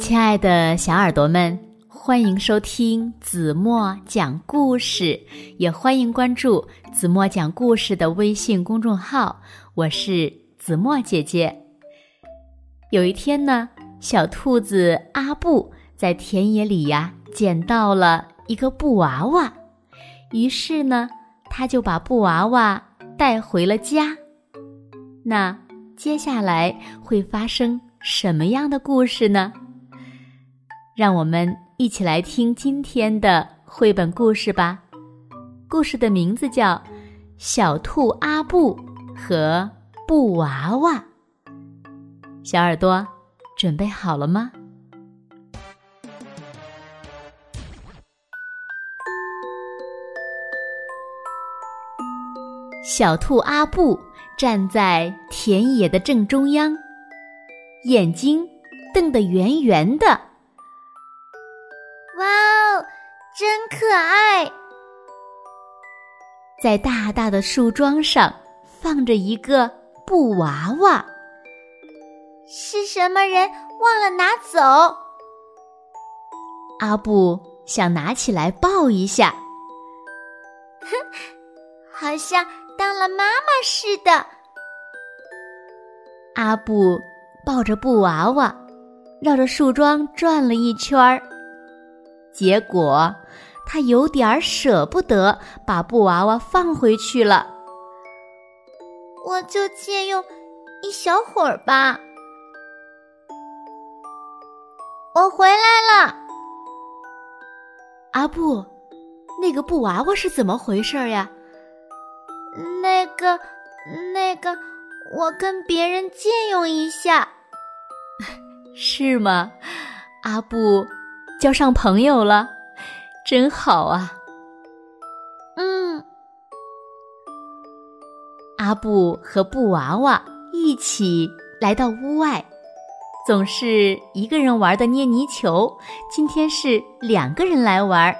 亲爱的小耳朵们，欢迎收听子墨讲故事，也欢迎关注子墨讲故事的微信公众号。我是子墨姐姐。有一天呢，小兔子阿布在田野里呀捡到了一个布娃娃，于是呢，他就把布娃娃带回了家。那接下来会发生什么样的故事呢？让我们一起来听今天的绘本故事吧。故事的名字叫《小兔阿布和布娃娃》。小耳朵，准备好了吗？小兔阿布站在田野的正中央，眼睛瞪得圆圆的。可爱！在大大的树桩上放着一个布娃娃，是什么人忘了拿走？阿布想拿起来抱一下，哼，好像当了妈妈似的。阿布抱着布娃娃，绕着树桩转了一圈儿。结果，他有点舍不得把布娃娃放回去了。我就借用一小会儿吧。我回来了，阿布，那个布娃娃是怎么回事呀？那个，那个，我跟别人借用一下。是吗，阿布？交上朋友了，真好啊！嗯，阿布和布娃娃一起来到屋外，总是一个人玩的捏泥球，今天是两个人来玩。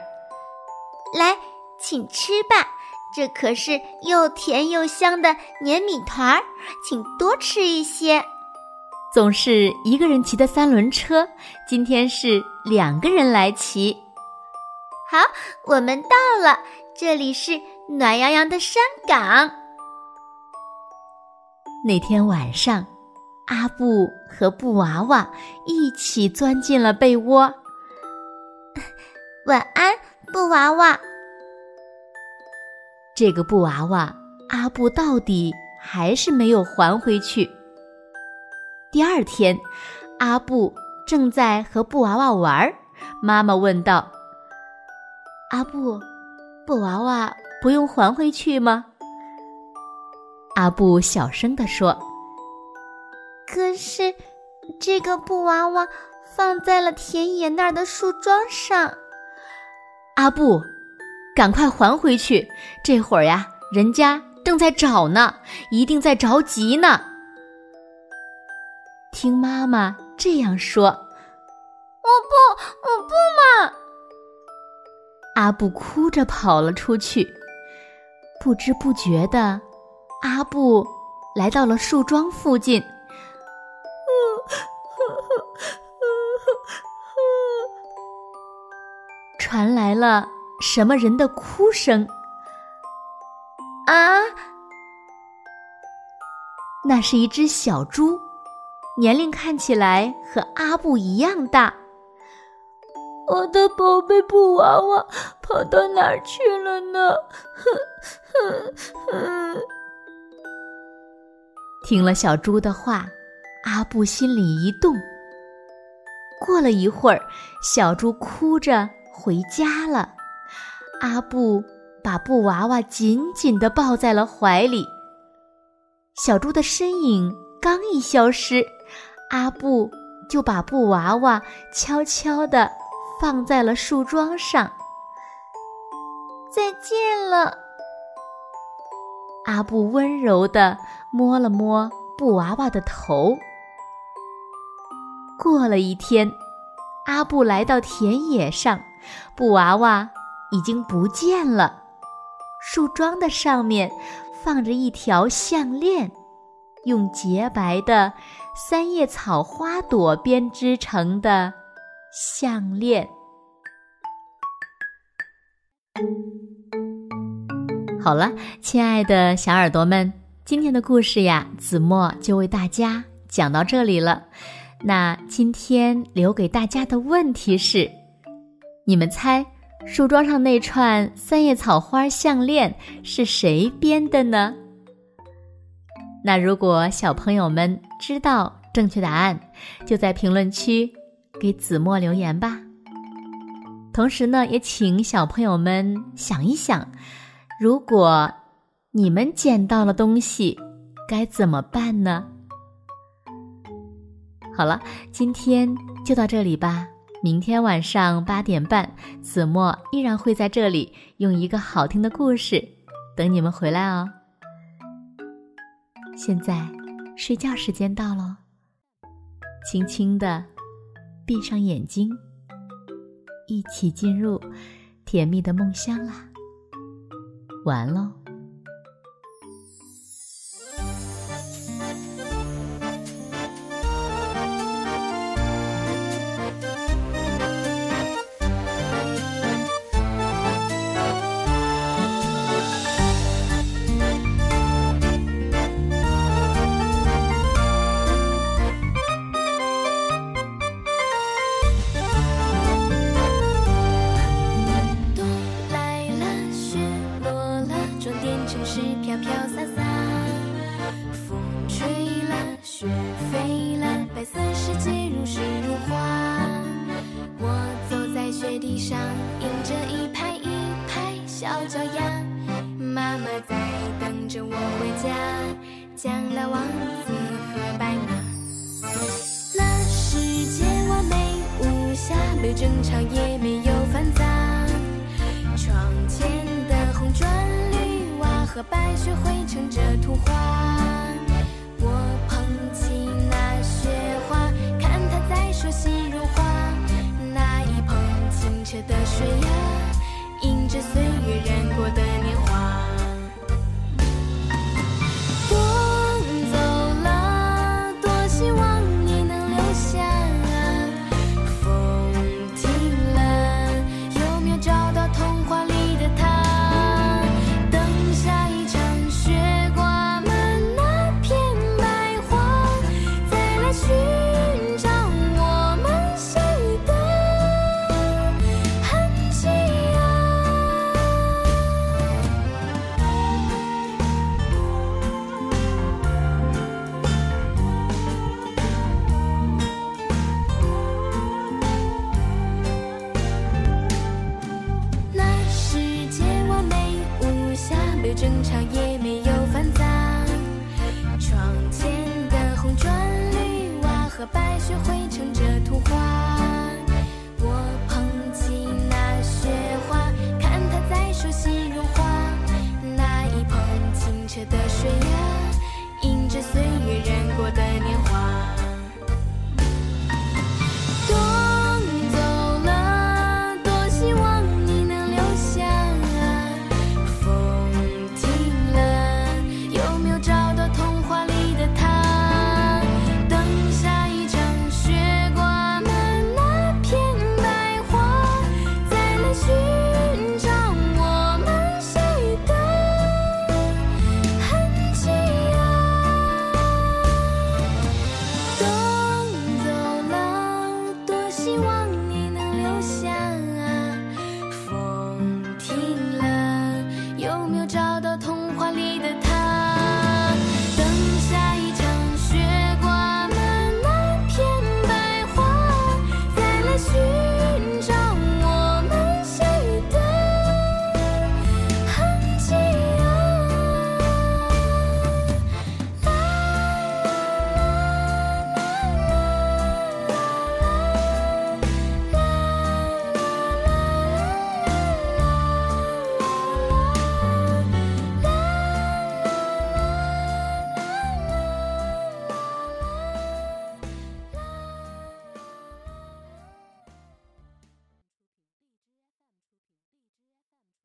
来，请吃吧，这可是又甜又香的粘米团儿，请多吃一些。总是一个人骑的三轮车，今天是两个人来骑。好，我们到了，这里是暖洋洋的山岗。那天晚上，阿布和布娃娃一起钻进了被窝。晚安，布娃娃。这个布娃娃，阿布到底还是没有还回去。第二天，阿布正在和布娃娃玩，妈妈问道：“阿布，布娃娃不用还回去吗？”阿布小声地说：“可是，这个布娃娃放在了田野那儿的树桩上。”阿布，赶快还回去！这会儿呀，人家正在找呢，一定在着急呢。听妈妈这样说，阿布哭着跑了出去。不知不觉的，阿布来到了树桩附近。传来了什么人的哭声？啊！那是一只小猪。年龄看起来和阿布一样大。我的宝贝布娃娃跑到哪儿去了呢？哼哼哼！听了小猪的话，阿布心里一动。过了一会儿，小猪哭着回家了。阿布把布娃娃紧紧的抱在了怀里。小猪的身影刚一消失。阿布就把布娃娃悄悄地放在了树桩上。再见了，阿布温柔地摸了摸布娃娃的头。过了一天，阿布来到田野上，布娃娃已经不见了。树桩的上面放着一条项链。用洁白的三叶草花朵编织成的项链。好了，亲爱的小耳朵们，今天的故事呀，子墨就为大家讲到这里了。那今天留给大家的问题是：你们猜树桩上那串三叶草花项链是谁编的呢？那如果小朋友们知道正确答案，就在评论区给子墨留言吧。同时呢，也请小朋友们想一想，如果你们捡到了东西，该怎么办呢？好了，今天就到这里吧。明天晚上八点半，子墨依然会在这里用一个好听的故事等你们回来哦。现在睡觉时间到喽，轻轻的闭上眼睛。一起进入甜蜜的梦乡啦！完喽。地上印着一排一排小脚丫，妈妈在等着我回家。将来王子和白马，那世界完美无瑕，没争吵也没有烦杂。窗前的红砖绿瓦和白雪绘成这图画。的悬崖。迎着岁月染过的年华。争吵也没有烦躁。窗前的红砖绿瓦和白雪绘成这图画。